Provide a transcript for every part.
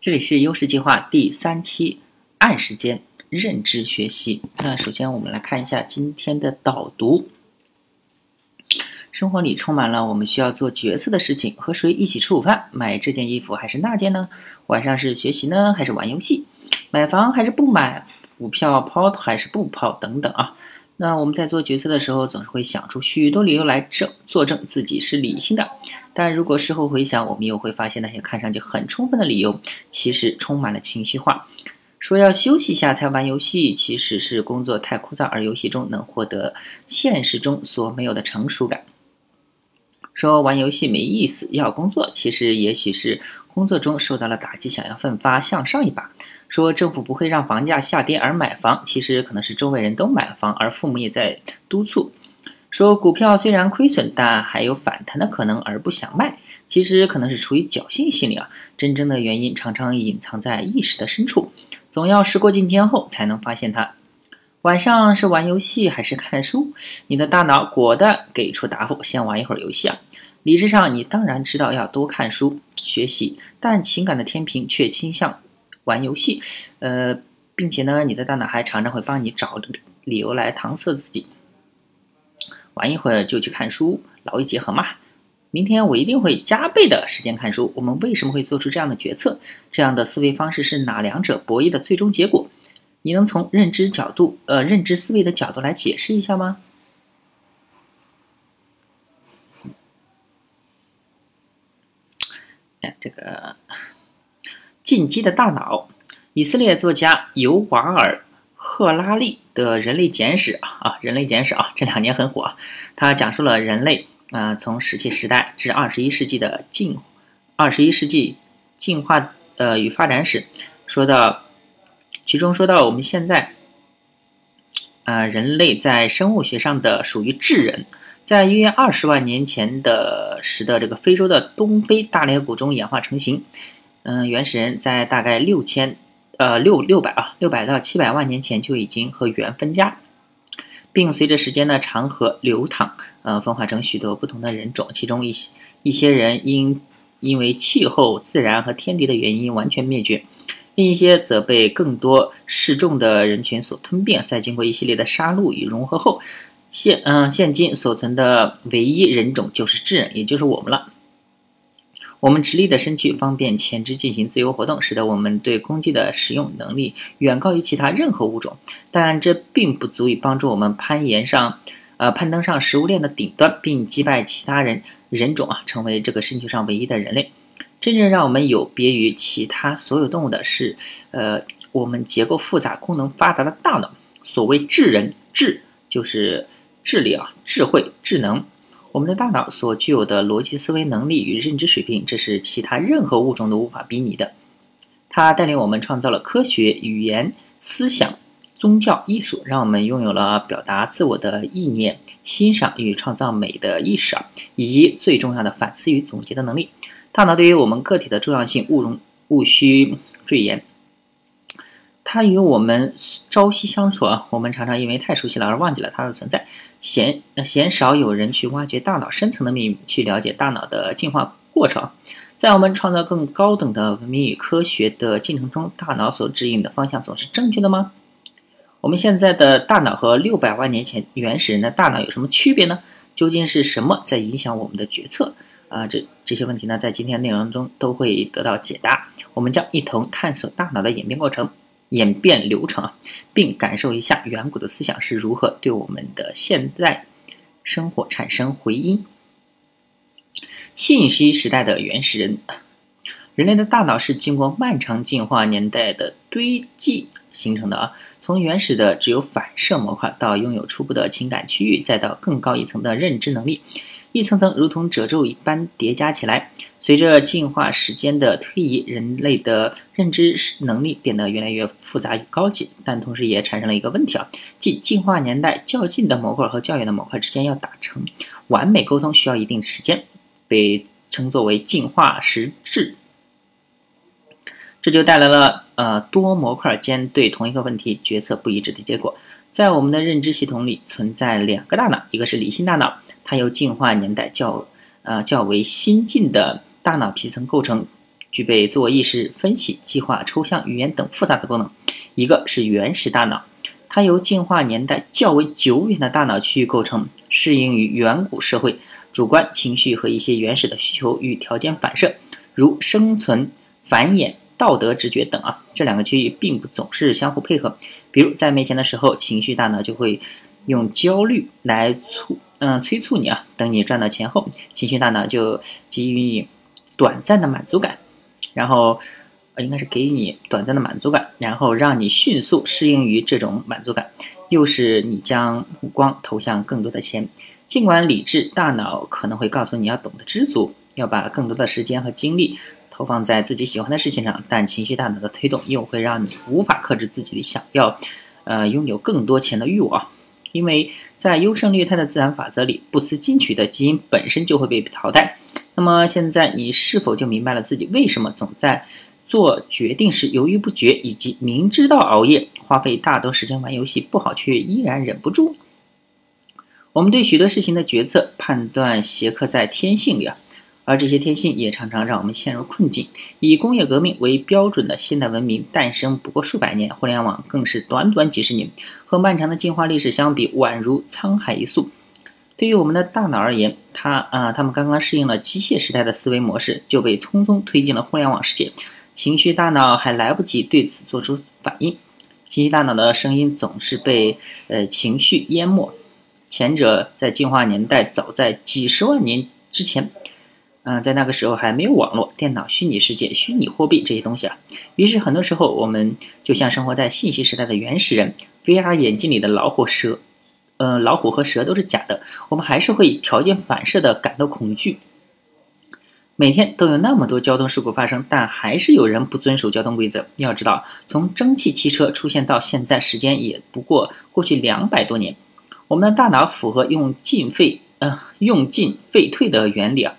这里是优势计划第三期，按时间认知学习。那首先我们来看一下今天的导读。生活里充满了我们需要做决策的事情：和谁一起吃午饭？买这件衣服还是那件呢？晚上是学习呢，还是玩游戏？买房还是不买？股票抛还是不抛？等等啊。那我们在做决策的时候，总是会想出许多理由来证作证自己是理性的。但如果事后回想，我们又会发现那些看上去很充分的理由，其实充满了情绪化。说要休息一下才玩游戏，其实是工作太枯燥，而游戏中能获得现实中所没有的成熟感。说玩游戏没意思，要工作，其实也许是工作中受到了打击，想要奋发向上一把。说政府不会让房价下跌而买房，其实可能是周围人都买房，而父母也在督促。说股票虽然亏损，但还有反弹的可能，而不想卖，其实可能是出于侥幸心理啊。真正的原因常常隐藏在意识的深处，总要时过境迁后才能发现它。晚上是玩游戏还是看书？你的大脑果断给出答复：先玩一会儿游戏啊。理智上你当然知道要多看书学习，但情感的天平却倾向。玩游戏，呃，并且呢，你的大脑还常常会帮你找理由来搪塞自己。玩一会儿就去看书，劳逸结合嘛。明天我一定会加倍的时间看书。我们为什么会做出这样的决策？这样的思维方式是哪两者博弈的最终结果？你能从认知角度，呃，认知思维的角度来解释一下吗？哎，这个。进击的大脑，以色列作家尤瓦尔·赫拉利的《人类简史》啊，《人类简史》啊，这两年很火。他讲述了人类啊，从石器时代至二十一世纪的进，二十一世纪进化呃与发展史。说到其中说到我们现在啊，人类在生物学上的属于智人，在约二十万年前的时的这个非洲的东非大裂谷中演化成型。嗯，原始人在大概六千，呃六六百啊，六百到七百万年前就已经和猿分家，并随着时间的长河流淌，呃，分化成许多不同的人种。其中一些一些人因因为气候、自然和天敌的原因完全灭绝，另一些则被更多示众的人群所吞并。在经过一系列的杀戮与融合后，现嗯现今所存的唯一人种就是智人，也就是我们了。我们直立的身躯方便前肢进行自由活动，使得我们对工具的使用能力远高于其他任何物种。但这并不足以帮助我们攀岩上，呃，攀登上食物链的顶端，并击败其他人人种啊，成为这个星球上唯一的人类。真正让我们有别于其他所有动物的是，呃，我们结构复杂、功能发达的大脑。所谓智人，智就是智力啊，智慧、智能。我们的大脑所具有的逻辑思维能力与认知水平，这是其他任何物种都无法比拟的。它带领我们创造了科学、语言、思想、宗教、艺术，让我们拥有了表达自我的意念、欣赏与创造美的意识，以及最重要的反思与总结的能力。大脑对于我们个体的重要性，毋容毋需赘言。它与我们朝夕相处啊，我们常常因为太熟悉了而忘记了它的存在。鲜鲜少有人去挖掘大脑深层的秘密，去了解大脑的进化过程。在我们创造更高等的文明与科学的进程中，大脑所指引的方向总是正确的吗？我们现在的大脑和六百万年前原始人的大脑有什么区别呢？究竟是什么在影响我们的决策？啊，这这些问题呢，在今天内容中都会得到解答。我们将一同探索大脑的演变过程。演变流程啊，并感受一下远古的思想是如何对我们的现在生活产生回音。信息时代的原始人，人类的大脑是经过漫长进化年代的堆积形成的啊，从原始的只有反射模块，到拥有初步的情感区域，再到更高一层的认知能力。一层层如同褶皱一般叠加起来，随着进化时间的推移，人类的认知能力变得越来越复杂与高级，但同时也产生了一个问题啊，即进化年代较近的模块和较远的模块之间要达成完美沟通需要一定时间，被称作为进化时滞，这就带来了呃多模块间对同一个问题决策不一致的结果。在我们的认知系统里存在两个大脑，一个是理性大脑。它由进化年代较呃较为新进的大脑皮层构成，具备自我意识、分析、计划、抽象、语言等复杂的功能；一个是原始大脑，它由进化年代较为久远的大脑区域构成，适应于远古社会，主观情绪和一些原始的需求与条件反射，如生存、繁衍。道德直觉等啊，这两个区域并不总是相互配合。比如在没钱的时候，情绪大脑就会用焦虑来促嗯催促你啊。等你赚到钱后，情绪大脑就给予你短暂的满足感，然后呃应该是给予你短暂的满足感，然后让你迅速适应于这种满足感，又是你将目光投向更多的钱。尽管理智大脑可能会告诉你要懂得知足，要把更多的时间和精力。投放在自己喜欢的事情上，但情绪大脑的推动又会让你无法克制自己的想要，呃，拥有更多钱的欲望，因为在优胜劣汰的自然法则里，不思进取的基因本身就会被淘汰。那么现在你是否就明白了自己为什么总在做决定时犹豫不决，以及明知道熬夜花费大多时间玩游戏不好，却依然忍不住？我们对许多事情的决策判断斜刻在天性里啊。而这些天性也常常让我们陷入困境。以工业革命为标准的现代文明诞生不过数百年，互联网更是短短几十年，和漫长的进化历史相比，宛如沧海一粟。对于我们的大脑而言，它啊，他们刚刚适应了机械时代的思维模式，就被匆匆推进了互联网世界。情绪大脑还来不及对此做出反应，情绪大脑的声音总是被呃情绪淹没。前者在进化年代早在几十万年之前。嗯，在那个时候还没有网络、电脑、虚拟世界、虚拟货币这些东西啊，于是很多时候我们就像生活在信息时代的原始人，VR 眼镜里的老虎、蛇，呃，老虎和蛇都是假的，我们还是会条件反射的感到恐惧。每天都有那么多交通事故发生，但还是有人不遵守交通规则。要知道，从蒸汽汽车出现到现在，时间也不过过去两百多年。我们的大脑符合用进废，呃，用进废退的原理啊。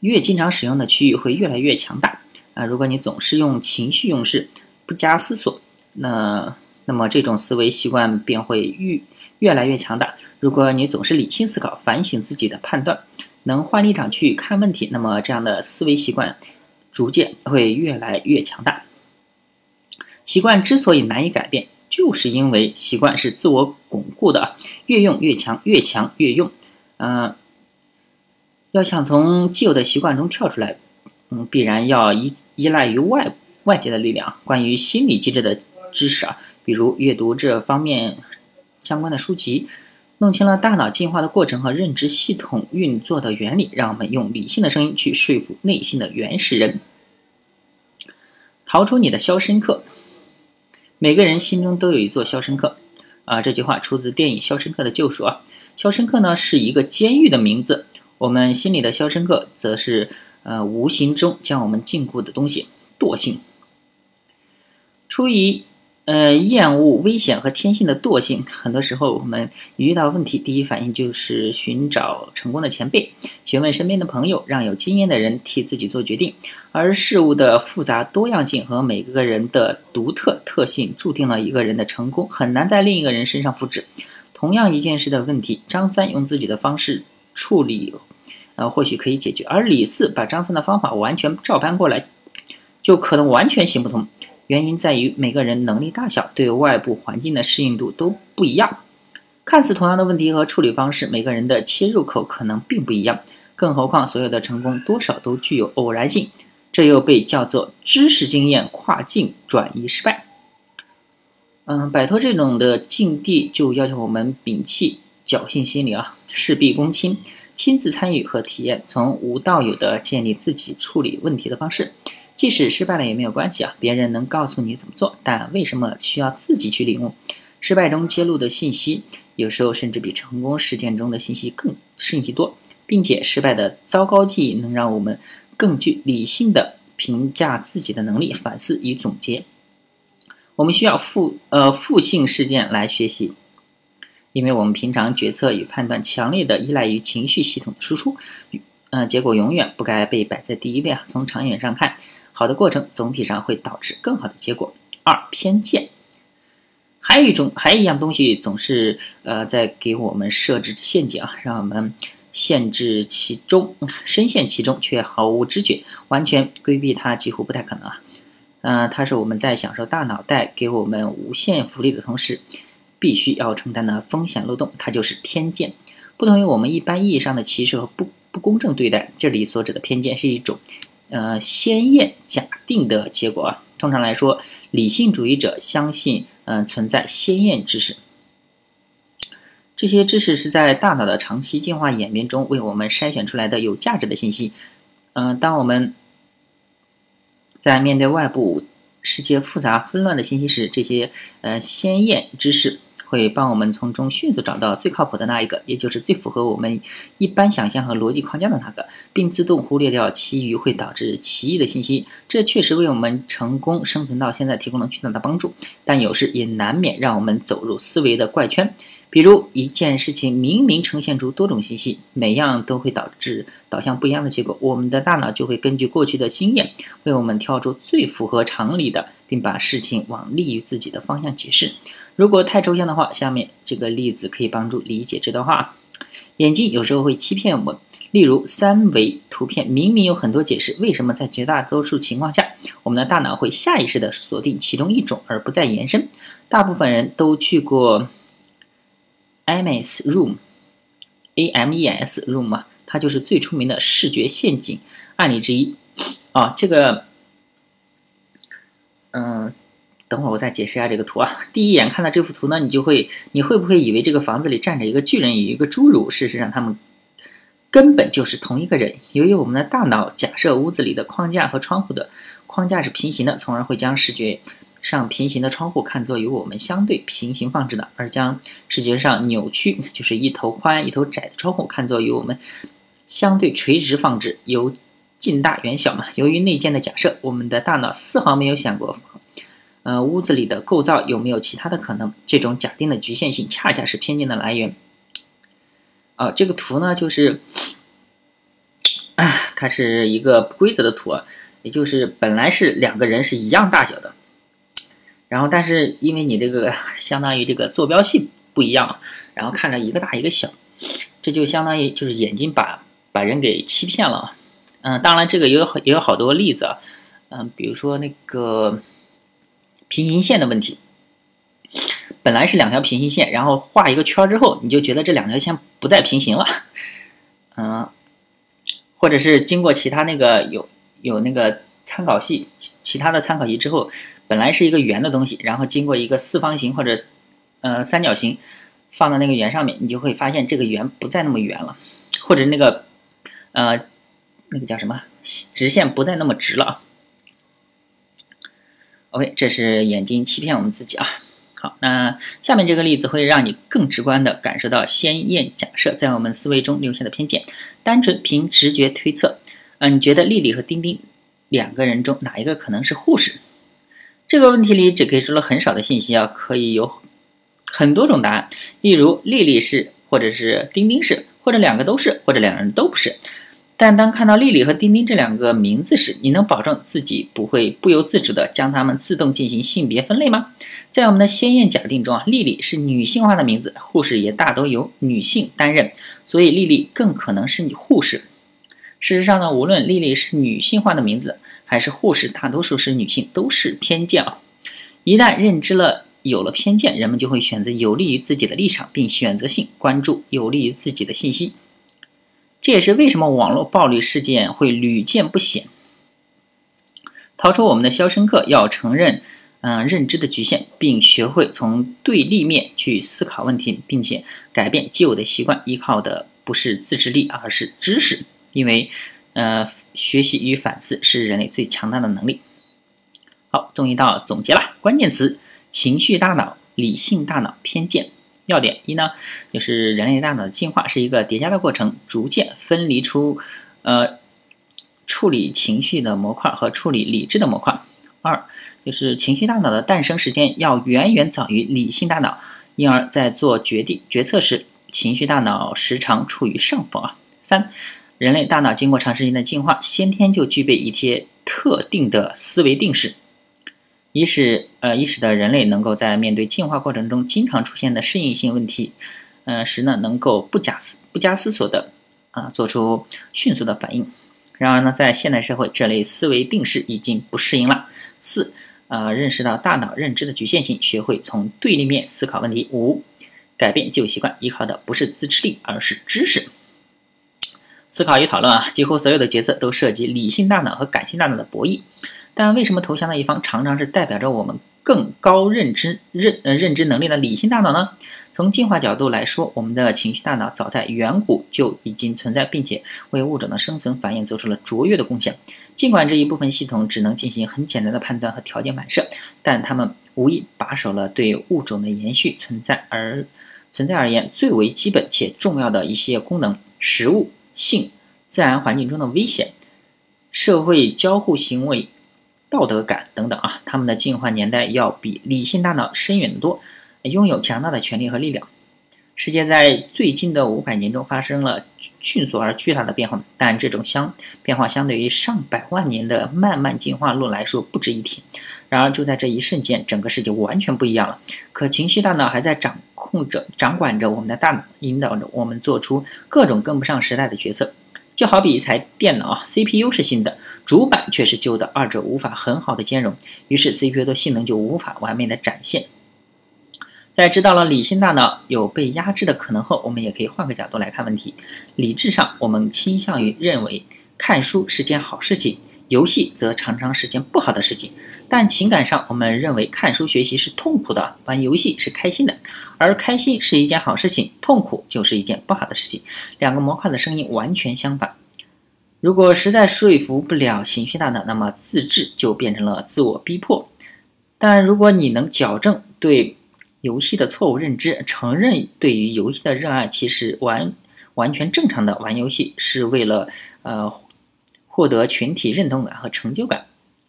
越经常使用的区域会越来越强大啊！如果你总是用情绪用事，不加思索，那那么这种思维习惯便会愈越来越强大。如果你总是理性思考，反省自己的判断，能换立场去看问题，那么这样的思维习惯逐渐会越来越强大。习惯之所以难以改变，就是因为习惯是自我巩固的，越用越强，越强越用，嗯。要想从既有的习惯中跳出来，嗯，必然要依依赖于外外界的力量。关于心理机制的知识啊，比如阅读这方面相关的书籍，弄清了大脑进化的过程和认知系统运作的原理，让我们用理性的声音去说服内心的原始人，逃出你的肖申克。每个人心中都有一座肖申克啊，这句话出自电影《肖申克的救赎》啊。肖申克呢是一个监狱的名字。我们心里的肖申克，则是呃无形中将我们禁锢的东西——惰性。出于呃厌恶危险和天性的惰性，很多时候我们一遇到问题，第一反应就是寻找成功的前辈，询问身边的朋友，让有经验的人替自己做决定。而事物的复杂多样性和每个人的独特特性，注定了一个人的成功很难在另一个人身上复制。同样一件事的问题，张三用自己的方式处理。呃，或许可以解决，而李四把张三的方法完全照搬过来，就可能完全行不通。原因在于每个人能力大小、对外部环境的适应度都不一样。看似同样的问题和处理方式，每个人的切入口可能并不一样。更何况，所有的成功多少都具有偶然性，这又被叫做知识经验跨境转移失败。嗯，摆脱这种的境地，就要求我们摒弃侥幸心理啊，事必躬亲。亲自参与和体验，从无到有的建立自己处理问题的方式，即使失败了也没有关系啊！别人能告诉你怎么做，但为什么需要自己去领悟？失败中揭露的信息，有时候甚至比成功事件中的信息更信息多，并且失败的糟糕记忆能让我们更具理性的评价自己的能力、反思与总结。我们需要负呃负性事件来学习。因为我们平常决策与判断强烈的依赖于情绪系统的输出，嗯，结果永远不该被摆在第一位啊。从长远上看，好的过程总体上会导致更好的结果。二偏见，还有一种，还有一样东西总是呃在给我们设置陷阱啊，让我们陷至其中，深陷其中却毫无知觉，完全规避它几乎不太可能啊。嗯，它是我们在享受大脑袋给我们无限福利的同时，必须要承担的风险漏洞，它就是偏见。不同于我们一般意义上的歧视和不不公正对待，这里所指的偏见是一种呃先验假定的结果啊。通常来说，理性主义者相信嗯存在先验知识。这些知识是在大脑的长期进化演变中为我们筛选出来的有价值的信息。嗯，当我们在面对外部世界复杂纷乱的信息时，这些呃先验知识会帮我们从中迅速找到最靠谱的那一个，也就是最符合我们一般想象和逻辑框架的那个，并自动忽略掉其余会导致歧义的信息。这确实为我们成功生存到现在提供了巨大的帮助，但有时也难免让我们走入思维的怪圈。比如一件事情明明呈现出多种信息，每样都会导致导向不一样的结果，我们的大脑就会根据过去的经验，为我们挑出最符合常理的，并把事情往利于自己的方向解释。如果太抽象的话，下面这个例子可以帮助理解这段话。眼睛有时候会欺骗我们，例如三维图片明明有很多解释，为什么在绝大多数情况下，我们的大脑会下意识地锁定其中一种而不再延伸？大部分人都去过。Ames Room，A M E S Room 啊，它就是最出名的视觉陷阱案例之一。啊，这个，嗯，等会儿我再解释一下这个图啊。第一眼看到这幅图呢，你就会，你会不会以为这个房子里站着一个巨人与一个侏儒？事实上，他们根本就是同一个人。由于我们的大脑假设屋子里的框架和窗户的框架是平行的，从而会将视觉。上平行的窗户看作与我们相对平行放置的，而将视觉上扭曲，就是一头宽一头窄的窗户看作与我们相对垂直放置，由近大远小嘛。由于内建的假设，我们的大脑丝毫没有想过，呃，屋子里的构造有没有其他的可能。这种假定的局限性，恰恰是偏见的来源。啊，这个图呢，就是，它是一个不规则的图，也就是本来是两个人是一样大小的。然后，但是因为你这个 相当于这个坐标系不一样，然后看着一个大一个小，这就相当于就是眼睛把把人给欺骗了。嗯，当然这个也有也有好多例子啊，嗯，比如说那个平行线的问题，本来是两条平行线，然后画一个圈之后，你就觉得这两条线不再平行了，嗯，或者是经过其他那个有有那个参考系其他的参考系之后。本来是一个圆的东西，然后经过一个四方形或者，呃三角形，放到那个圆上面，你就会发现这个圆不再那么圆了，或者那个，呃，那个叫什么直线不再那么直了。OK，这是眼睛欺骗我们自己啊。好，那下面这个例子会让你更直观的感受到先验假设在我们思维中留下的偏见。单纯凭直觉推测，嗯，你觉得丽丽和丁丁两个人中哪一个可能是护士？这个问题里只给出了很少的信息啊，可以有很多种答案。例如，丽丽是，或者是丁丁是，或者两个都是，或者两个人都不是。但当看到丽丽和丁丁这两个名字时，你能保证自己不会不由自主地将它们自动进行性别分类吗？在我们的先验假定中啊，丽丽是女性化的名字，护士也大都由女性担任，所以丽丽更可能是护士。事实上呢，无论丽丽是女性化的名字。还是护士，大多数是女性，都是偏见啊！一旦认知了有了偏见，人们就会选择有利于自己的立场，并选择性关注有利于自己的信息。这也是为什么网络暴力事件会屡见不鲜。逃出我们的肖申克要承认，嗯，认知的局限，并学会从对立面去思考问题，并且改变旧有的习惯，依靠的不是自制力，而是知识，因为，呃。学习与反思是人类最强大的能力。好，终于到总结了。关键词：情绪大脑、理性大脑、偏见。要点一呢，就是人类大脑的进化是一个叠加的过程，逐渐分离出，呃，处理情绪的模块和处理理智的模块。二，就是情绪大脑的诞生时间要远远早于理性大脑，因而，在做决定决策时，情绪大脑时常处于上风啊。三。人类大脑经过长时间的进化，先天就具备一些特定的思维定式，以使呃以使得人类能够在面对进化过程中经常出现的适应性问题，呃时呢能够不假思不加思索的啊做出迅速的反应。然而呢，在现代社会，这类思维定式已经不适应了。四，呃，认识到大脑认知的局限性，学会从对立面思考问题。五，改变旧习惯，依靠的不是自制力，而是知识。思考与讨论啊，几乎所有的决策都涉及理性大脑和感性大脑的博弈。但为什么投降的一方常常是代表着我们更高认知认呃认知能力的理性大脑呢？从进化角度来说，我们的情绪大脑早在远古就已经存在，并且为物种的生存繁衍做出了卓越的贡献。尽管这一部分系统只能进行很简单的判断和条件反射，但它们无疑把守了对物种的延续存在而存在而言最为基本且重要的一些功能：食物、性、自然环境中的危险、社会交互行为、道德感等等啊。他们的进化年代要比理性大脑深远得多。拥有强大的权力和力量。世界在最近的五百年中发生了迅速而巨大的变化，但这种相变化相对于上百万年的漫漫进化路来说不值一提。然而，就在这一瞬间，整个世界完全不一样了。可情绪大脑还在掌控着、掌管着我们的大脑，引导着我们做出各种跟不上时代的决策。就好比一台电脑，CPU 是新的，主板却是旧的，二者无法很好的兼容，于是 CPU 的性能就无法完美的展现。在知道了理性大脑有被压制的可能后，我们也可以换个角度来看问题。理智上，我们倾向于认为看书是件好事情，游戏则常常是件不好的事情。但情感上，我们认为看书学习是痛苦的，玩游戏是开心的。而开心是一件好事情，痛苦就是一件不好的事情。两个模块的声音完全相反。如果实在说服不了情绪大脑，那么自制就变成了自我逼迫。但如果你能矫正对。游戏的错误认知，承认对于游戏的热爱其实完完全正常的。玩游戏是为了呃获得群体认同感和成就感，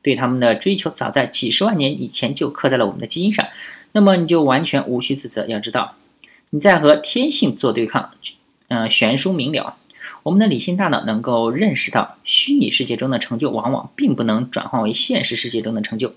对他们的追求早在几十万年以前就刻在了我们的基因上。那么你就完全无需自责。要知道你在和天性做对抗，嗯，悬殊明了。我们的理性大脑能够认识到，虚拟世界中的成就往往并不能转换为现实世界中的成就，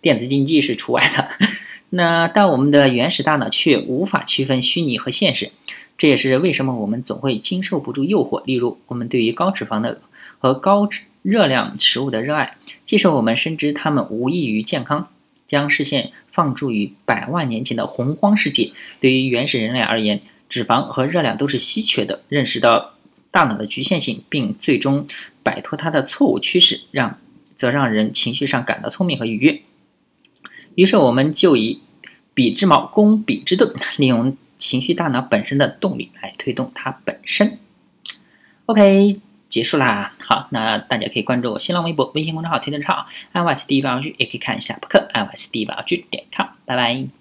电子竞技是除外的。那但我们的原始大脑却无法区分虚拟和现实，这也是为什么我们总会经受不住诱惑。例如，我们对于高脂肪的和高热量食物的热爱，即使我们深知它们无益于健康。将视线放逐于百万年前的洪荒世界，对于原始人类而言，脂肪和热量都是稀缺的。认识到大脑的局限性，并最终摆脱它的错误趋势，让则让人情绪上感到聪明和愉悦。于是我们就以彼之矛攻彼之盾，利用情绪大脑本身的动力来推动它本身。OK，结束啦。好，那大家可以关注我新浪微博、微信公众号“天天超 iOS 第一把剧”，也可以看一下博客 iOS 第一把剧点 com。拜拜。